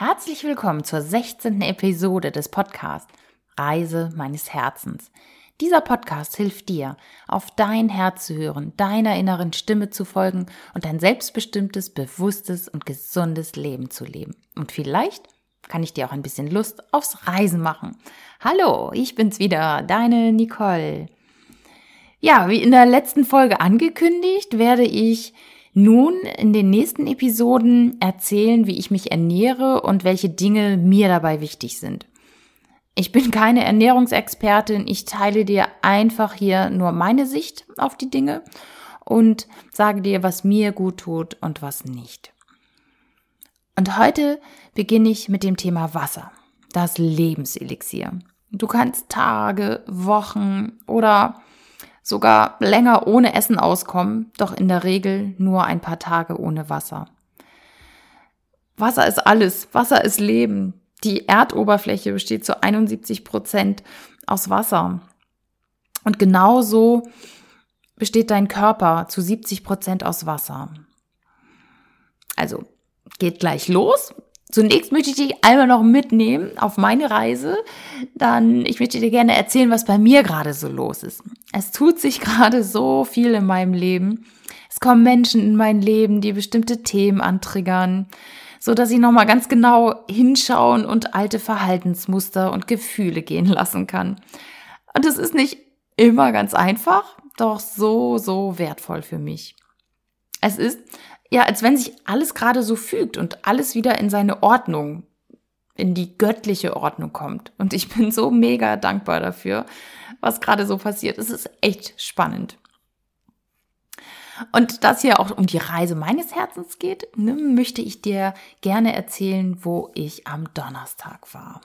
Herzlich willkommen zur 16. Episode des Podcasts Reise meines Herzens. Dieser Podcast hilft dir, auf dein Herz zu hören, deiner inneren Stimme zu folgen und ein selbstbestimmtes, bewusstes und gesundes Leben zu leben. Und vielleicht kann ich dir auch ein bisschen Lust aufs Reisen machen. Hallo, ich bin's wieder, deine Nicole. Ja, wie in der letzten Folge angekündigt, werde ich nun in den nächsten Episoden erzählen, wie ich mich ernähre und welche Dinge mir dabei wichtig sind. Ich bin keine Ernährungsexpertin, ich teile dir einfach hier nur meine Sicht auf die Dinge und sage dir, was mir gut tut und was nicht. Und heute beginne ich mit dem Thema Wasser, das Lebenselixier. Du kannst Tage, Wochen oder sogar länger ohne Essen auskommen, doch in der Regel nur ein paar Tage ohne Wasser. Wasser ist alles, Wasser ist Leben. Die Erdoberfläche besteht zu 71 Prozent aus Wasser. Und genauso besteht dein Körper zu 70 Prozent aus Wasser. Also geht gleich los. Zunächst möchte ich dich einmal noch mitnehmen auf meine Reise. Dann, ich möchte dir gerne erzählen, was bei mir gerade so los ist. Es tut sich gerade so viel in meinem Leben. Es kommen Menschen in mein Leben, die bestimmte Themen antriggern, so dass ich nochmal ganz genau hinschauen und alte Verhaltensmuster und Gefühle gehen lassen kann. Und es ist nicht immer ganz einfach, doch so, so wertvoll für mich. Es ist ja, als wenn sich alles gerade so fügt und alles wieder in seine Ordnung, in die göttliche Ordnung kommt. Und ich bin so mega dankbar dafür, was gerade so passiert. Es ist echt spannend. Und das hier auch um die Reise meines Herzens geht, ne, möchte ich dir gerne erzählen, wo ich am Donnerstag war.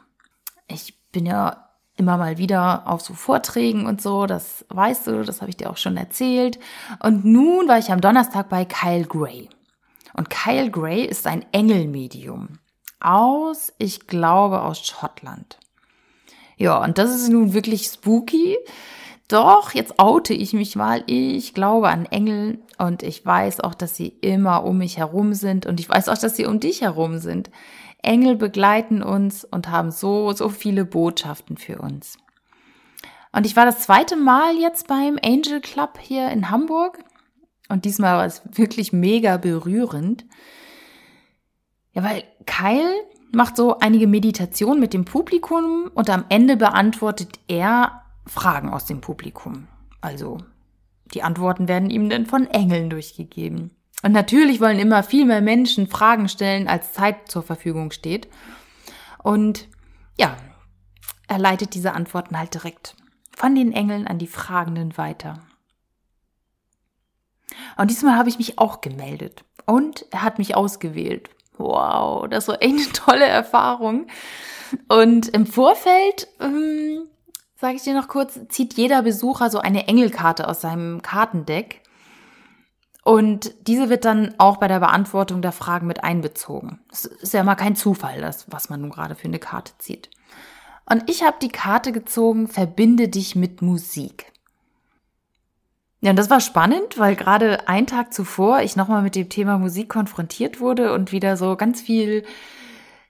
Ich bin ja immer mal wieder auf so Vorträgen und so, das weißt du, das habe ich dir auch schon erzählt. Und nun war ich am Donnerstag bei Kyle Gray. Und Kyle Gray ist ein Engelmedium aus, ich glaube, aus Schottland. Ja, und das ist nun wirklich spooky. Doch, jetzt oute ich mich mal. Ich glaube an Engel und ich weiß auch, dass sie immer um mich herum sind und ich weiß auch, dass sie um dich herum sind. Engel begleiten uns und haben so, so viele Botschaften für uns. Und ich war das zweite Mal jetzt beim Angel Club hier in Hamburg. Und diesmal war es wirklich mega berührend. Ja, weil Kyle macht so einige Meditationen mit dem Publikum und am Ende beantwortet er Fragen aus dem Publikum. Also die Antworten werden ihm dann von Engeln durchgegeben. Und natürlich wollen immer viel mehr Menschen Fragen stellen, als Zeit zur Verfügung steht. Und ja, er leitet diese Antworten halt direkt von den Engeln an die Fragenden weiter. Und diesmal habe ich mich auch gemeldet. Und er hat mich ausgewählt. Wow, das war echt eine tolle Erfahrung. Und im Vorfeld, ähm, sage ich dir noch kurz, zieht jeder Besucher so eine Engelkarte aus seinem Kartendeck. Und diese wird dann auch bei der Beantwortung der Fragen mit einbezogen. Es ist ja mal kein Zufall, das, was man nun gerade für eine Karte zieht. Und ich habe die Karte gezogen, verbinde dich mit Musik. Ja, und das war spannend, weil gerade einen Tag zuvor ich nochmal mit dem Thema Musik konfrontiert wurde und wieder so ganz viel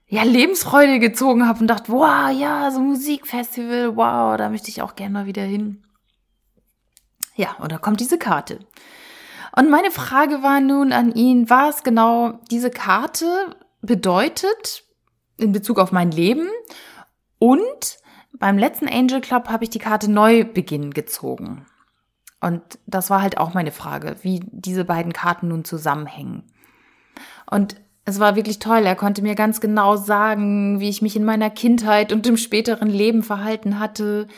ja, Lebensfreude gezogen habe und dachte, wow, ja, so Musikfestival, wow, da möchte ich auch gerne mal wieder hin. Ja, und da kommt diese Karte. Und meine Frage war nun an ihn, was genau diese Karte bedeutet in Bezug auf mein Leben und beim letzten Angel Club habe ich die Karte Neubeginn gezogen. Und das war halt auch meine Frage, wie diese beiden Karten nun zusammenhängen. Und es war wirklich toll. Er konnte mir ganz genau sagen, wie ich mich in meiner Kindheit und im späteren Leben verhalten hatte.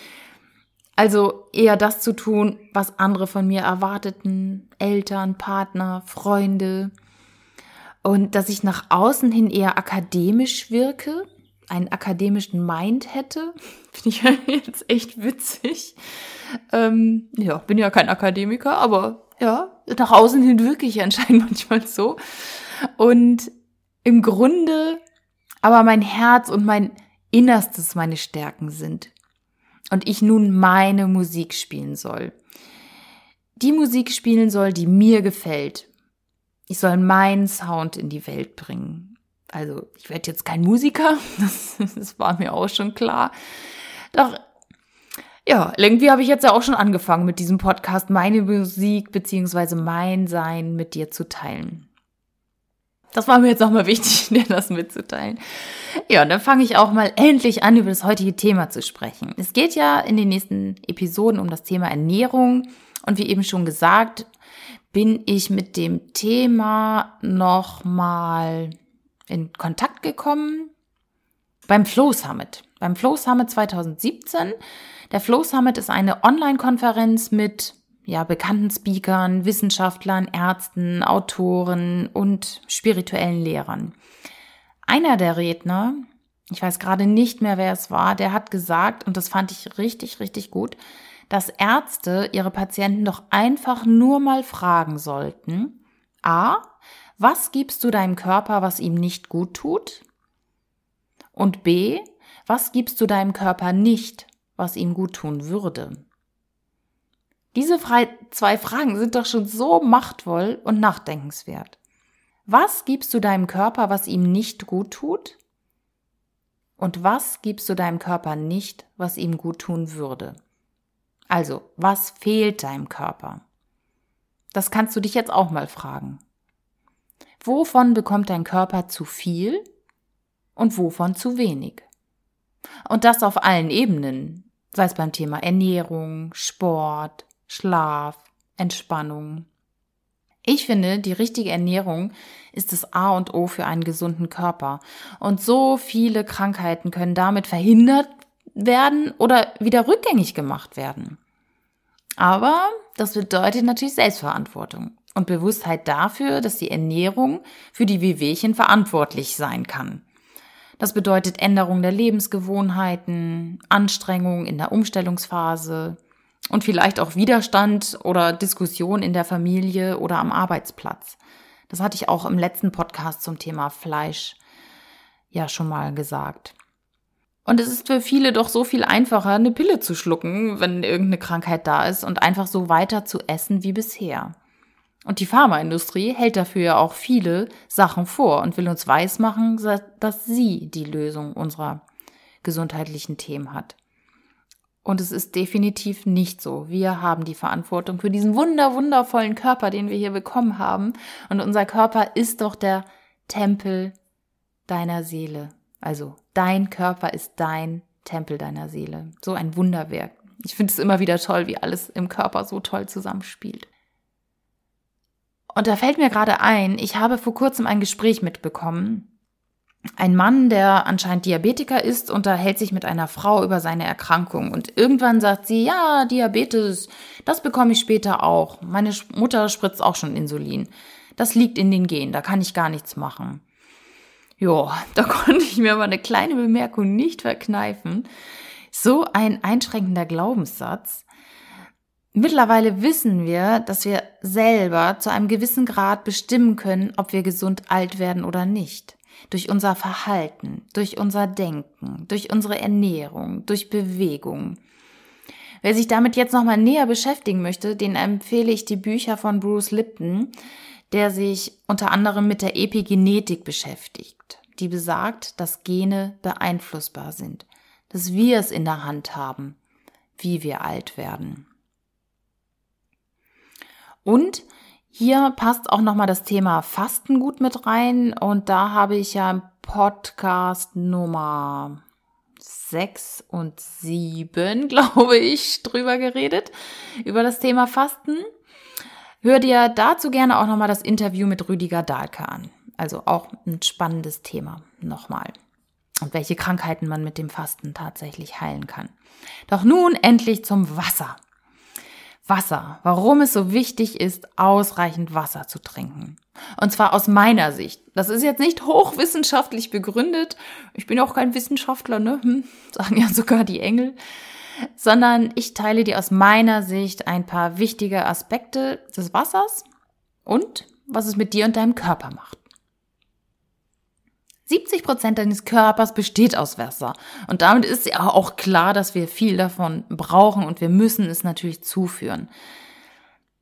Also eher das zu tun, was andere von mir erwarteten. Eltern, Partner, Freunde. Und dass ich nach außen hin eher akademisch wirke, einen akademischen Mind hätte. Finde ich jetzt echt witzig. Ähm, ja, bin ja kein Akademiker, aber ja, nach außen hin wirke ich anscheinend manchmal so. Und im Grunde aber mein Herz und mein Innerstes meine Stärken sind. Und ich nun meine Musik spielen soll. Die Musik spielen soll, die mir gefällt. Ich soll meinen Sound in die Welt bringen. Also ich werde jetzt kein Musiker, das, das war mir auch schon klar. Doch ja, irgendwie habe ich jetzt ja auch schon angefangen mit diesem Podcast, meine Musik beziehungsweise mein Sein mit dir zu teilen. Das war mir jetzt nochmal wichtig, dir das mitzuteilen. Ja, dann fange ich auch mal endlich an, über das heutige Thema zu sprechen. Es geht ja in den nächsten Episoden um das Thema Ernährung. Und wie eben schon gesagt, bin ich mit dem Thema nochmal in Kontakt gekommen beim Flow Summit. Beim Flow Summit 2017 der Flow Summit ist eine Online-Konferenz mit ja, bekannten Speakern, Wissenschaftlern, Ärzten, Autoren und spirituellen Lehrern. Einer der Redner, ich weiß gerade nicht mehr, wer es war, der hat gesagt, und das fand ich richtig, richtig gut, dass Ärzte ihre Patienten doch einfach nur mal fragen sollten, a, was gibst du deinem Körper, was ihm nicht gut tut? Und b, was gibst du deinem Körper nicht, was ihm gut tun würde? Diese zwei Fragen sind doch schon so machtvoll und nachdenkenswert. Was gibst du deinem Körper, was ihm nicht gut tut? Und was gibst du deinem Körper nicht, was ihm gut tun würde? Also, was fehlt deinem Körper? Das kannst du dich jetzt auch mal fragen. Wovon bekommt dein Körper zu viel und wovon zu wenig? Und das auf allen Ebenen, sei es beim Thema Ernährung, Sport, Schlaf, Entspannung. Ich finde, die richtige Ernährung ist das A und O für einen gesunden Körper. Und so viele Krankheiten können damit verhindert werden oder wieder rückgängig gemacht werden. Aber das bedeutet natürlich Selbstverantwortung und Bewusstheit dafür, dass die Ernährung für die Wehwehchen verantwortlich sein kann. Das bedeutet Änderung der Lebensgewohnheiten, Anstrengung in der Umstellungsphase und vielleicht auch Widerstand oder Diskussion in der Familie oder am Arbeitsplatz. Das hatte ich auch im letzten Podcast zum Thema Fleisch ja schon mal gesagt. Und es ist für viele doch so viel einfacher, eine Pille zu schlucken, wenn irgendeine Krankheit da ist und einfach so weiter zu essen wie bisher. Und die Pharmaindustrie hält dafür ja auch viele Sachen vor und will uns weismachen, dass sie die Lösung unserer gesundheitlichen Themen hat. Und es ist definitiv nicht so. Wir haben die Verantwortung für diesen wunder, wundervollen Körper, den wir hier bekommen haben. Und unser Körper ist doch der Tempel deiner Seele. Also dein Körper ist dein Tempel deiner Seele. So ein Wunderwerk. Ich finde es immer wieder toll, wie alles im Körper so toll zusammenspielt. Und da fällt mir gerade ein, ich habe vor kurzem ein Gespräch mitbekommen. Ein Mann, der anscheinend Diabetiker ist, unterhält sich mit einer Frau über seine Erkrankung. Und irgendwann sagt sie, ja, Diabetes, das bekomme ich später auch. Meine Mutter spritzt auch schon Insulin. Das liegt in den Genen, da kann ich gar nichts machen. Jo, da konnte ich mir aber eine kleine Bemerkung nicht verkneifen. So ein einschränkender Glaubenssatz. Mittlerweile wissen wir, dass wir selber zu einem gewissen Grad bestimmen können, ob wir gesund alt werden oder nicht. Durch unser Verhalten, durch unser Denken, durch unsere Ernährung, durch Bewegung. Wer sich damit jetzt nochmal näher beschäftigen möchte, den empfehle ich die Bücher von Bruce Lipton, der sich unter anderem mit der Epigenetik beschäftigt, die besagt, dass Gene beeinflussbar sind, dass wir es in der Hand haben, wie wir alt werden. Und hier passt auch nochmal das Thema Fasten gut mit rein. Und da habe ich ja im Podcast Nummer 6 und 7, glaube ich, drüber geredet, über das Thema Fasten. Hör dir dazu gerne auch nochmal das Interview mit Rüdiger Dahlke an. Also auch ein spannendes Thema nochmal. Und welche Krankheiten man mit dem Fasten tatsächlich heilen kann. Doch nun endlich zum Wasser. Wasser, warum es so wichtig ist, ausreichend Wasser zu trinken. Und zwar aus meiner Sicht. Das ist jetzt nicht hochwissenschaftlich begründet. Ich bin auch kein Wissenschaftler, ne? Hm, sagen ja sogar die Engel. Sondern ich teile dir aus meiner Sicht ein paar wichtige Aspekte des Wassers und was es mit dir und deinem Körper macht. 70 Prozent deines Körpers besteht aus Wasser. Und damit ist ja auch klar, dass wir viel davon brauchen und wir müssen es natürlich zuführen.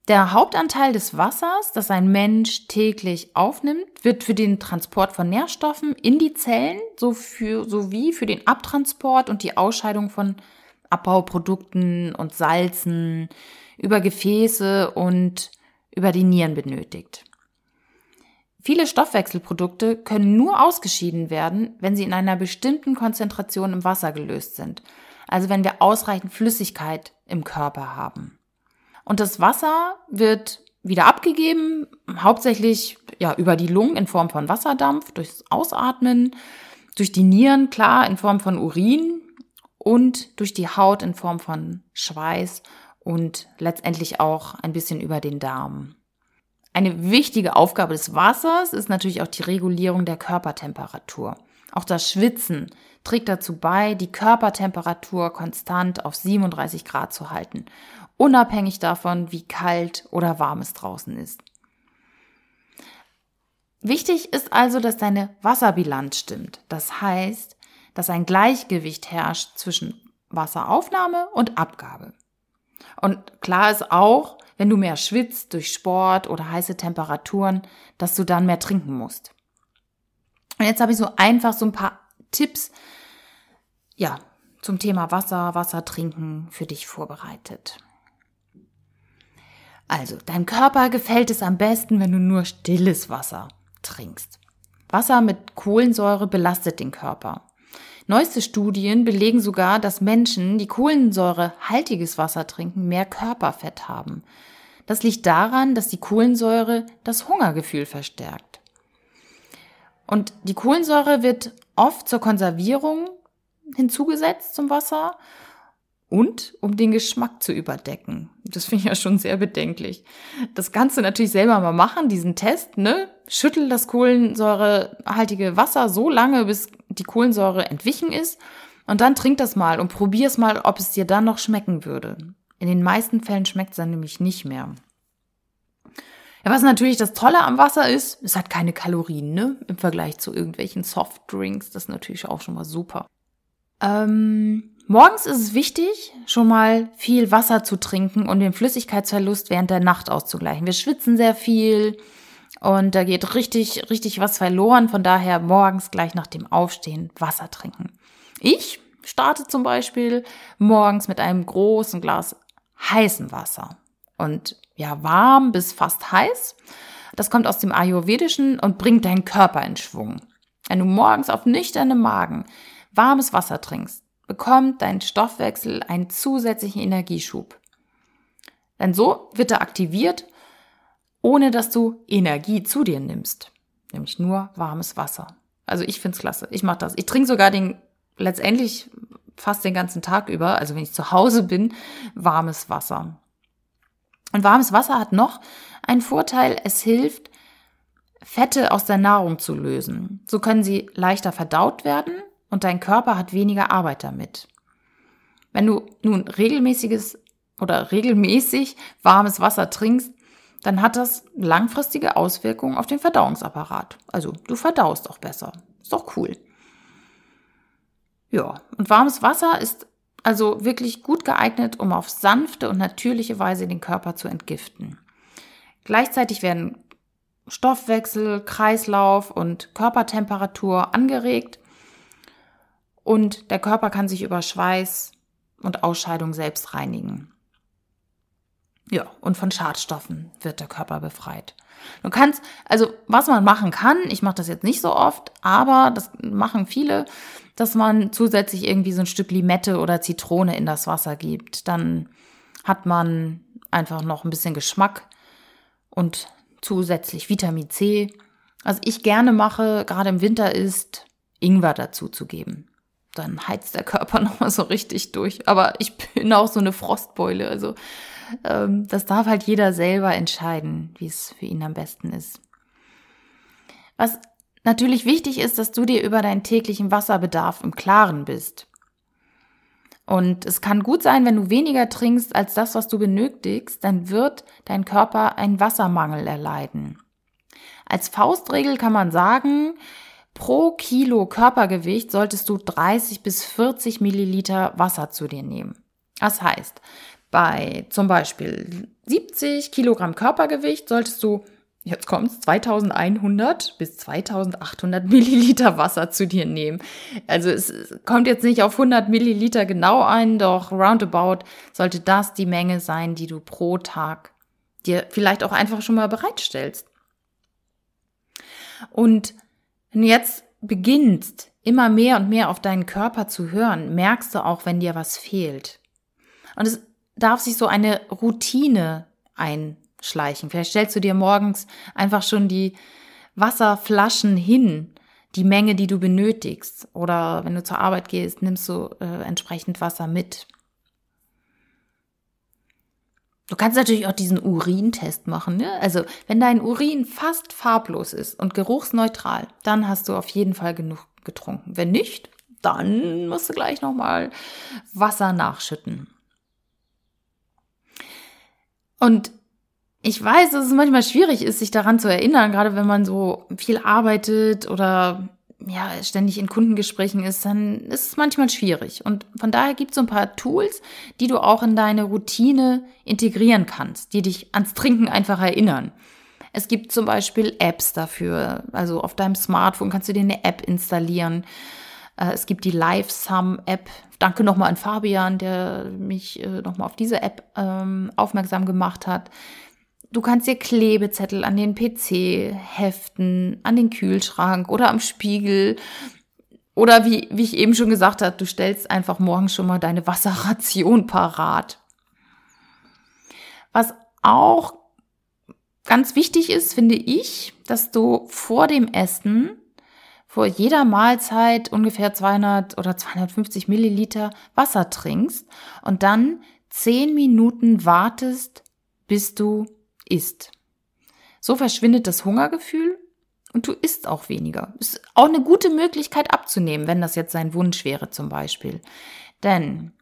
Der Hauptanteil des Wassers, das ein Mensch täglich aufnimmt, wird für den Transport von Nährstoffen in die Zellen so für, sowie für den Abtransport und die Ausscheidung von Abbauprodukten und Salzen über Gefäße und über die Nieren benötigt. Viele Stoffwechselprodukte können nur ausgeschieden werden, wenn sie in einer bestimmten Konzentration im Wasser gelöst sind, also wenn wir ausreichend Flüssigkeit im Körper haben. Und das Wasser wird wieder abgegeben, hauptsächlich ja über die Lungen in Form von Wasserdampf, durchs Ausatmen, durch die Nieren klar in Form von Urin und durch die Haut in Form von Schweiß und letztendlich auch ein bisschen über den Darm. Eine wichtige Aufgabe des Wassers ist natürlich auch die Regulierung der Körpertemperatur. Auch das Schwitzen trägt dazu bei, die Körpertemperatur konstant auf 37 Grad zu halten unabhängig davon, wie kalt oder warm es draußen ist. Wichtig ist also, dass deine Wasserbilanz stimmt. Das heißt, dass ein Gleichgewicht herrscht zwischen Wasseraufnahme und Abgabe. Und klar ist auch, wenn du mehr schwitzt durch Sport oder heiße Temperaturen, dass du dann mehr trinken musst. Und jetzt habe ich so einfach so ein paar Tipps, ja, zum Thema Wasser, Wasser trinken für dich vorbereitet. Also, deinem Körper gefällt es am besten, wenn du nur stilles Wasser trinkst. Wasser mit Kohlensäure belastet den Körper. Neueste Studien belegen sogar, dass Menschen, die kohlensäurehaltiges Wasser trinken, mehr Körperfett haben. Das liegt daran, dass die Kohlensäure das Hungergefühl verstärkt. Und die Kohlensäure wird oft zur Konservierung hinzugesetzt zum Wasser und um den Geschmack zu überdecken. Das finde ich ja schon sehr bedenklich. Das du natürlich selber mal machen, diesen Test, ne? Schüttel das kohlensäurehaltige Wasser so lange, bis die Kohlensäure entwichen ist und dann trink das mal und probier es mal, ob es dir dann noch schmecken würde. In den meisten Fällen schmeckt es dann nämlich nicht mehr. Ja, was natürlich das Tolle am Wasser ist, es hat keine Kalorien, ne? Im Vergleich zu irgendwelchen Softdrinks. Das ist natürlich auch schon mal super. Ähm, Morgens ist es wichtig, schon mal viel Wasser zu trinken und den Flüssigkeitsverlust während der Nacht auszugleichen. Wir schwitzen sehr viel und da geht richtig, richtig was verloren. Von daher morgens gleich nach dem Aufstehen Wasser trinken. Ich starte zum Beispiel morgens mit einem großen Glas heißem Wasser und ja, warm bis fast heiß. Das kommt aus dem Ayurvedischen und bringt deinen Körper in Schwung. Wenn du morgens auf nüchternem Magen warmes Wasser trinkst, bekommt dein Stoffwechsel einen zusätzlichen Energieschub. Denn so wird er aktiviert, ohne dass du Energie zu dir nimmst. Nämlich nur warmes Wasser. Also ich find's klasse. Ich mache das. Ich trinke sogar den letztendlich fast den ganzen Tag über, also wenn ich zu Hause bin, warmes Wasser. Und warmes Wasser hat noch einen Vorteil, es hilft, Fette aus der Nahrung zu lösen. So können sie leichter verdaut werden und dein Körper hat weniger Arbeit damit. Wenn du nun regelmäßiges oder regelmäßig warmes Wasser trinkst, dann hat das langfristige Auswirkungen auf den Verdauungsapparat. Also du verdaust auch besser. Ist doch cool. Ja, und warmes Wasser ist also wirklich gut geeignet, um auf sanfte und natürliche Weise den Körper zu entgiften. Gleichzeitig werden Stoffwechsel, Kreislauf und Körpertemperatur angeregt und der Körper kann sich über Schweiß und Ausscheidung selbst reinigen. Ja, und von Schadstoffen wird der Körper befreit. Du kannst, also was man machen kann, ich mache das jetzt nicht so oft, aber das machen viele, dass man zusätzlich irgendwie so ein Stück Limette oder Zitrone in das Wasser gibt. Dann hat man einfach noch ein bisschen Geschmack und zusätzlich Vitamin C. Was ich gerne mache, gerade im Winter, ist Ingwer dazu zu geben dann heizt der Körper nochmal so richtig durch. Aber ich bin auch so eine Frostbeule. Also ähm, das darf halt jeder selber entscheiden, wie es für ihn am besten ist. Was natürlich wichtig ist, dass du dir über deinen täglichen Wasserbedarf im Klaren bist. Und es kann gut sein, wenn du weniger trinkst als das, was du benötigst, dann wird dein Körper einen Wassermangel erleiden. Als Faustregel kann man sagen, Pro Kilo Körpergewicht solltest du 30 bis 40 Milliliter Wasser zu dir nehmen. Das heißt, bei zum Beispiel 70 Kilogramm Körpergewicht solltest du, jetzt kommt's, 2100 bis 2800 Milliliter Wasser zu dir nehmen. Also es kommt jetzt nicht auf 100 Milliliter genau ein, doch roundabout sollte das die Menge sein, die du pro Tag dir vielleicht auch einfach schon mal bereitstellst. Und wenn du jetzt beginnst, immer mehr und mehr auf deinen Körper zu hören, merkst du auch, wenn dir was fehlt. Und es darf sich so eine Routine einschleichen. Vielleicht stellst du dir morgens einfach schon die Wasserflaschen hin, die Menge, die du benötigst. Oder wenn du zur Arbeit gehst, nimmst du äh, entsprechend Wasser mit. Du kannst natürlich auch diesen Urintest machen. Ne? Also wenn dein Urin fast farblos ist und geruchsneutral, dann hast du auf jeden Fall genug getrunken. Wenn nicht, dann musst du gleich nochmal Wasser nachschütten. Und ich weiß, dass es manchmal schwierig ist, sich daran zu erinnern, gerade wenn man so viel arbeitet oder ja, ständig in Kundengesprächen ist, dann ist es manchmal schwierig. Und von daher gibt es so ein paar Tools, die du auch in deine Routine integrieren kannst, die dich ans Trinken einfach erinnern. Es gibt zum Beispiel Apps dafür. Also auf deinem Smartphone kannst du dir eine App installieren. Äh, es gibt die LiveSum-App. Danke nochmal an Fabian, der mich äh, nochmal auf diese App ähm, aufmerksam gemacht hat. Du kannst dir Klebezettel an den PC heften, an den Kühlschrank oder am Spiegel. Oder wie, wie ich eben schon gesagt habe, du stellst einfach morgen schon mal deine Wasserration parat. Was auch ganz wichtig ist, finde ich, dass du vor dem Essen, vor jeder Mahlzeit ungefähr 200 oder 250 Milliliter Wasser trinkst und dann 10 Minuten wartest, bis du isst. So verschwindet das Hungergefühl und du isst auch weniger. Ist auch eine gute Möglichkeit abzunehmen, wenn das jetzt sein Wunsch wäre zum Beispiel. Denn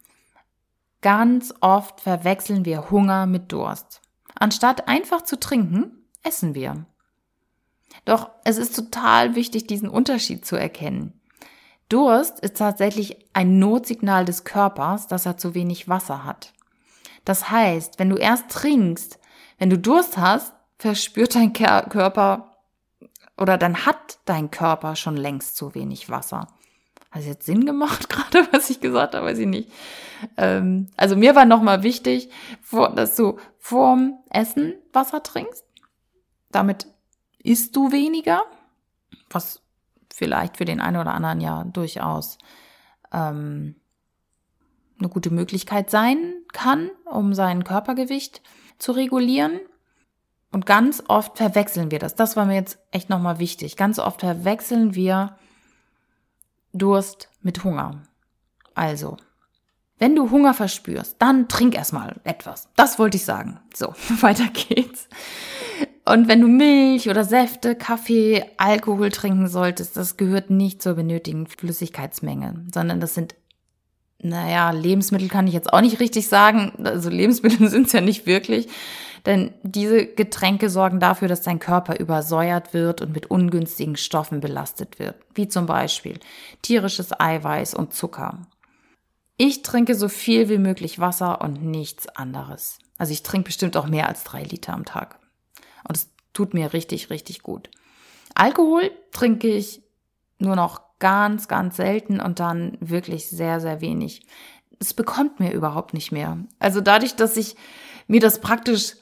ganz oft verwechseln wir Hunger mit Durst. Anstatt einfach zu trinken, essen wir. Doch es ist total wichtig, diesen Unterschied zu erkennen. Durst ist tatsächlich ein Notsignal des Körpers, dass er zu wenig Wasser hat. Das heißt, wenn du erst trinkst, wenn du Durst hast, verspürt dein Körper oder dann hat dein Körper schon längst zu wenig Wasser. Hat es jetzt Sinn gemacht gerade, was ich gesagt habe, weiß ich nicht. Ähm, also mir war nochmal wichtig, dass du vorm Essen Wasser trinkst. Damit isst du weniger, was vielleicht für den einen oder anderen ja durchaus ähm, eine gute Möglichkeit sein kann, um sein Körpergewicht zu regulieren. Und ganz oft verwechseln wir das. Das war mir jetzt echt nochmal wichtig. Ganz oft verwechseln wir Durst mit Hunger. Also, wenn du Hunger verspürst, dann trink erstmal etwas. Das wollte ich sagen. So, weiter geht's. Und wenn du Milch oder Säfte, Kaffee, Alkohol trinken solltest, das gehört nicht zur benötigten Flüssigkeitsmenge, sondern das sind naja, Lebensmittel kann ich jetzt auch nicht richtig sagen. Also Lebensmittel sind es ja nicht wirklich. Denn diese Getränke sorgen dafür, dass dein Körper übersäuert wird und mit ungünstigen Stoffen belastet wird. Wie zum Beispiel tierisches Eiweiß und Zucker. Ich trinke so viel wie möglich Wasser und nichts anderes. Also ich trinke bestimmt auch mehr als drei Liter am Tag. Und es tut mir richtig, richtig gut. Alkohol trinke ich nur noch ganz, ganz selten und dann wirklich sehr, sehr wenig. Es bekommt mir überhaupt nicht mehr. Also dadurch, dass ich mir das praktisch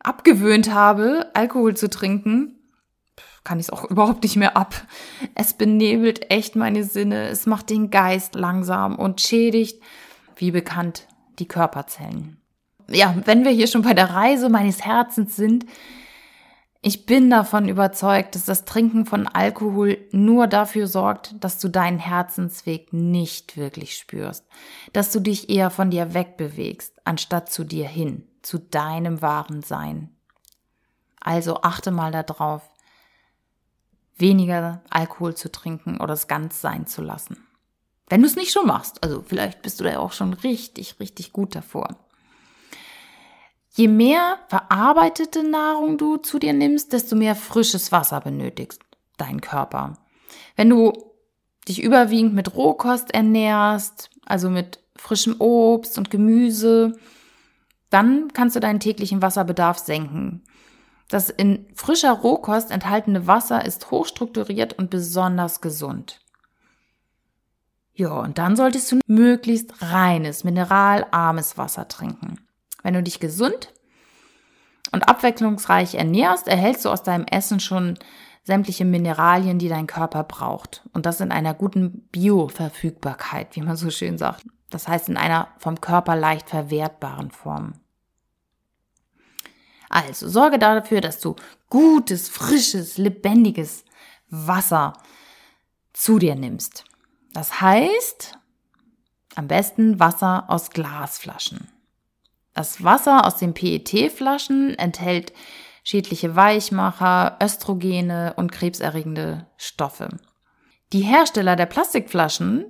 abgewöhnt habe, Alkohol zu trinken, kann ich es auch überhaupt nicht mehr ab. Es benebelt echt meine Sinne, es macht den Geist langsam und schädigt, wie bekannt, die Körperzellen. Ja, wenn wir hier schon bei der Reise meines Herzens sind, ich bin davon überzeugt, dass das Trinken von Alkohol nur dafür sorgt, dass du deinen Herzensweg nicht wirklich spürst, dass du dich eher von dir wegbewegst, anstatt zu dir hin, zu deinem wahren Sein. Also achte mal darauf, weniger Alkohol zu trinken oder es ganz sein zu lassen. Wenn du es nicht schon machst, also vielleicht bist du da auch schon richtig, richtig gut davor. Je mehr verarbeitete Nahrung du zu dir nimmst, desto mehr frisches Wasser benötigst dein Körper. Wenn du dich überwiegend mit Rohkost ernährst, also mit frischem Obst und Gemüse, dann kannst du deinen täglichen Wasserbedarf senken. Das in frischer Rohkost enthaltene Wasser ist hochstrukturiert und besonders gesund. Ja, und dann solltest du möglichst reines, mineralarmes Wasser trinken. Wenn du dich gesund und abwechslungsreich ernährst, erhältst du aus deinem Essen schon sämtliche Mineralien, die dein Körper braucht. Und das in einer guten Bioverfügbarkeit, wie man so schön sagt. Das heißt in einer vom Körper leicht verwertbaren Form. Also sorge dafür, dass du gutes, frisches, lebendiges Wasser zu dir nimmst. Das heißt, am besten Wasser aus Glasflaschen. Das Wasser aus den PET-Flaschen enthält schädliche Weichmacher, Östrogene und krebserregende Stoffe. Die Hersteller der Plastikflaschen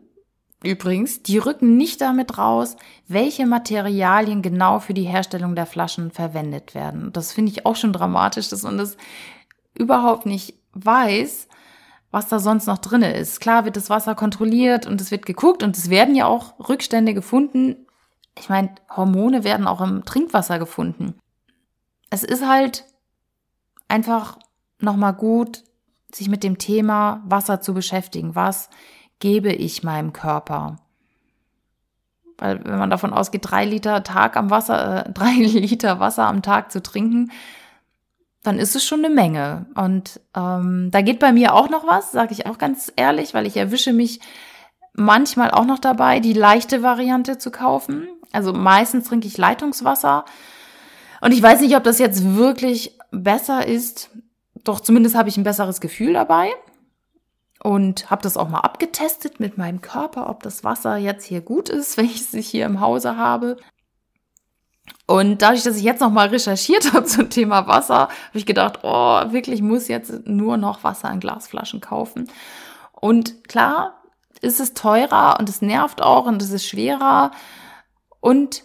übrigens, die rücken nicht damit raus, welche Materialien genau für die Herstellung der Flaschen verwendet werden. Das finde ich auch schon dramatisch, dass man das überhaupt nicht weiß, was da sonst noch drinne ist. Klar wird das Wasser kontrolliert und es wird geguckt und es werden ja auch Rückstände gefunden. Ich meine, Hormone werden auch im Trinkwasser gefunden. Es ist halt einfach nochmal gut, sich mit dem Thema Wasser zu beschäftigen. Was gebe ich meinem Körper? Weil wenn man davon ausgeht, drei Liter Tag am Wasser, äh, drei Liter Wasser am Tag zu trinken, dann ist es schon eine Menge. Und ähm, da geht bei mir auch noch was, sage ich auch ganz ehrlich, weil ich erwische mich manchmal auch noch dabei, die leichte Variante zu kaufen. Also meistens trinke ich Leitungswasser. Und ich weiß nicht, ob das jetzt wirklich besser ist. Doch zumindest habe ich ein besseres Gefühl dabei und habe das auch mal abgetestet mit meinem Körper, ob das Wasser jetzt hier gut ist, wenn ich es hier im Hause habe. Und dadurch, dass ich jetzt noch mal recherchiert habe zum Thema Wasser, habe ich gedacht, oh, wirklich muss jetzt nur noch Wasser in Glasflaschen kaufen. Und klar, ist es teurer und es nervt auch und es ist schwerer. Und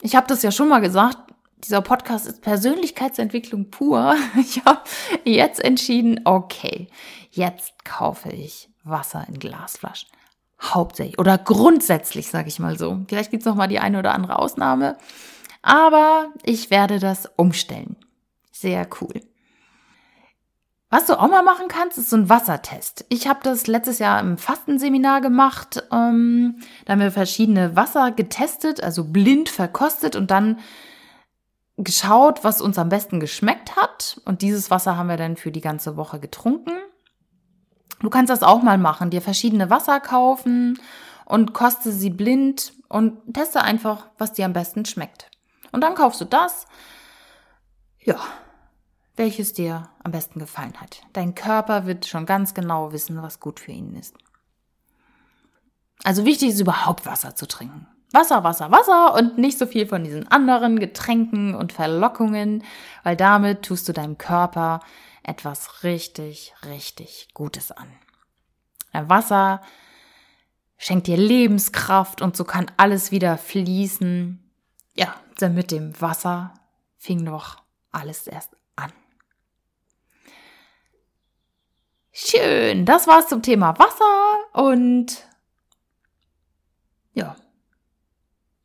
ich habe das ja schon mal gesagt, dieser Podcast ist Persönlichkeitsentwicklung pur. Ich habe jetzt entschieden, okay, jetzt kaufe ich Wasser in Glasflaschen. Hauptsächlich oder grundsätzlich, sage ich mal so. Vielleicht gibt's noch mal die eine oder andere Ausnahme, aber ich werde das umstellen. Sehr cool. Was du auch mal machen kannst, ist so ein Wassertest. Ich habe das letztes Jahr im Fastenseminar gemacht. Ähm, da haben wir verschiedene Wasser getestet, also blind verkostet und dann geschaut, was uns am besten geschmeckt hat. Und dieses Wasser haben wir dann für die ganze Woche getrunken. Du kannst das auch mal machen, dir verschiedene Wasser kaufen und koste sie blind und teste einfach, was dir am besten schmeckt. Und dann kaufst du das, ja, welches dir am besten gefallen hat. Dein Körper wird schon ganz genau wissen, was gut für ihn ist. Also wichtig ist überhaupt Wasser zu trinken. Wasser, Wasser, Wasser und nicht so viel von diesen anderen Getränken und Verlockungen, weil damit tust du deinem Körper etwas richtig, richtig Gutes an. Wasser schenkt dir Lebenskraft und so kann alles wieder fließen. Ja, denn mit dem Wasser fing noch alles erst an. Schön, das war's zum Thema Wasser und ja,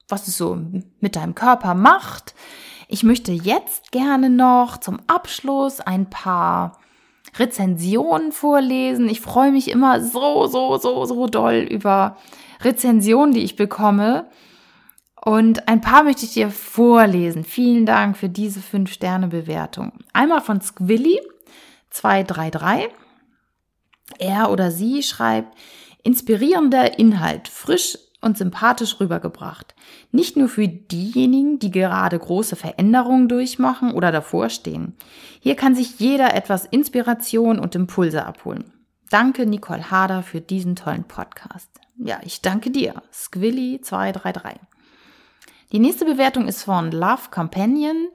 was es so mit deinem Körper macht. Ich möchte jetzt gerne noch zum Abschluss ein paar Rezensionen vorlesen. Ich freue mich immer so, so, so, so doll über Rezensionen, die ich bekomme. Und ein paar möchte ich dir vorlesen. Vielen Dank für diese 5-Sterne-Bewertung. Einmal von Squilly 233. Er oder sie schreibt, inspirierender Inhalt, frisch und sympathisch rübergebracht. Nicht nur für diejenigen, die gerade große Veränderungen durchmachen oder davor stehen. Hier kann sich jeder etwas Inspiration und Impulse abholen. Danke, Nicole Harder, für diesen tollen Podcast. Ja, ich danke dir. Squilly233. Die nächste Bewertung ist von Love Companion.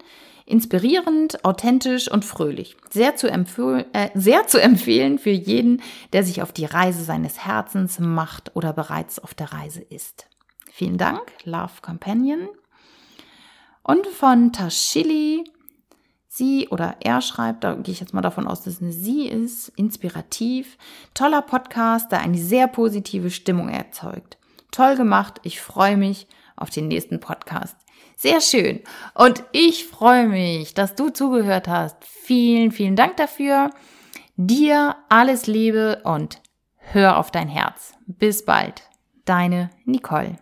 Inspirierend, authentisch und fröhlich. Sehr zu, äh, sehr zu empfehlen für jeden, der sich auf die Reise seines Herzens macht oder bereits auf der Reise ist. Vielen Dank, Love Companion. Und von Tashili, sie oder er schreibt, da gehe ich jetzt mal davon aus, dass es eine sie ist, inspirativ, toller Podcast, der eine sehr positive Stimmung erzeugt. Toll gemacht, ich freue mich auf den nächsten Podcast. Sehr schön. Und ich freue mich, dass du zugehört hast. Vielen, vielen Dank dafür. Dir alles Liebe und hör auf dein Herz. Bis bald. Deine Nicole.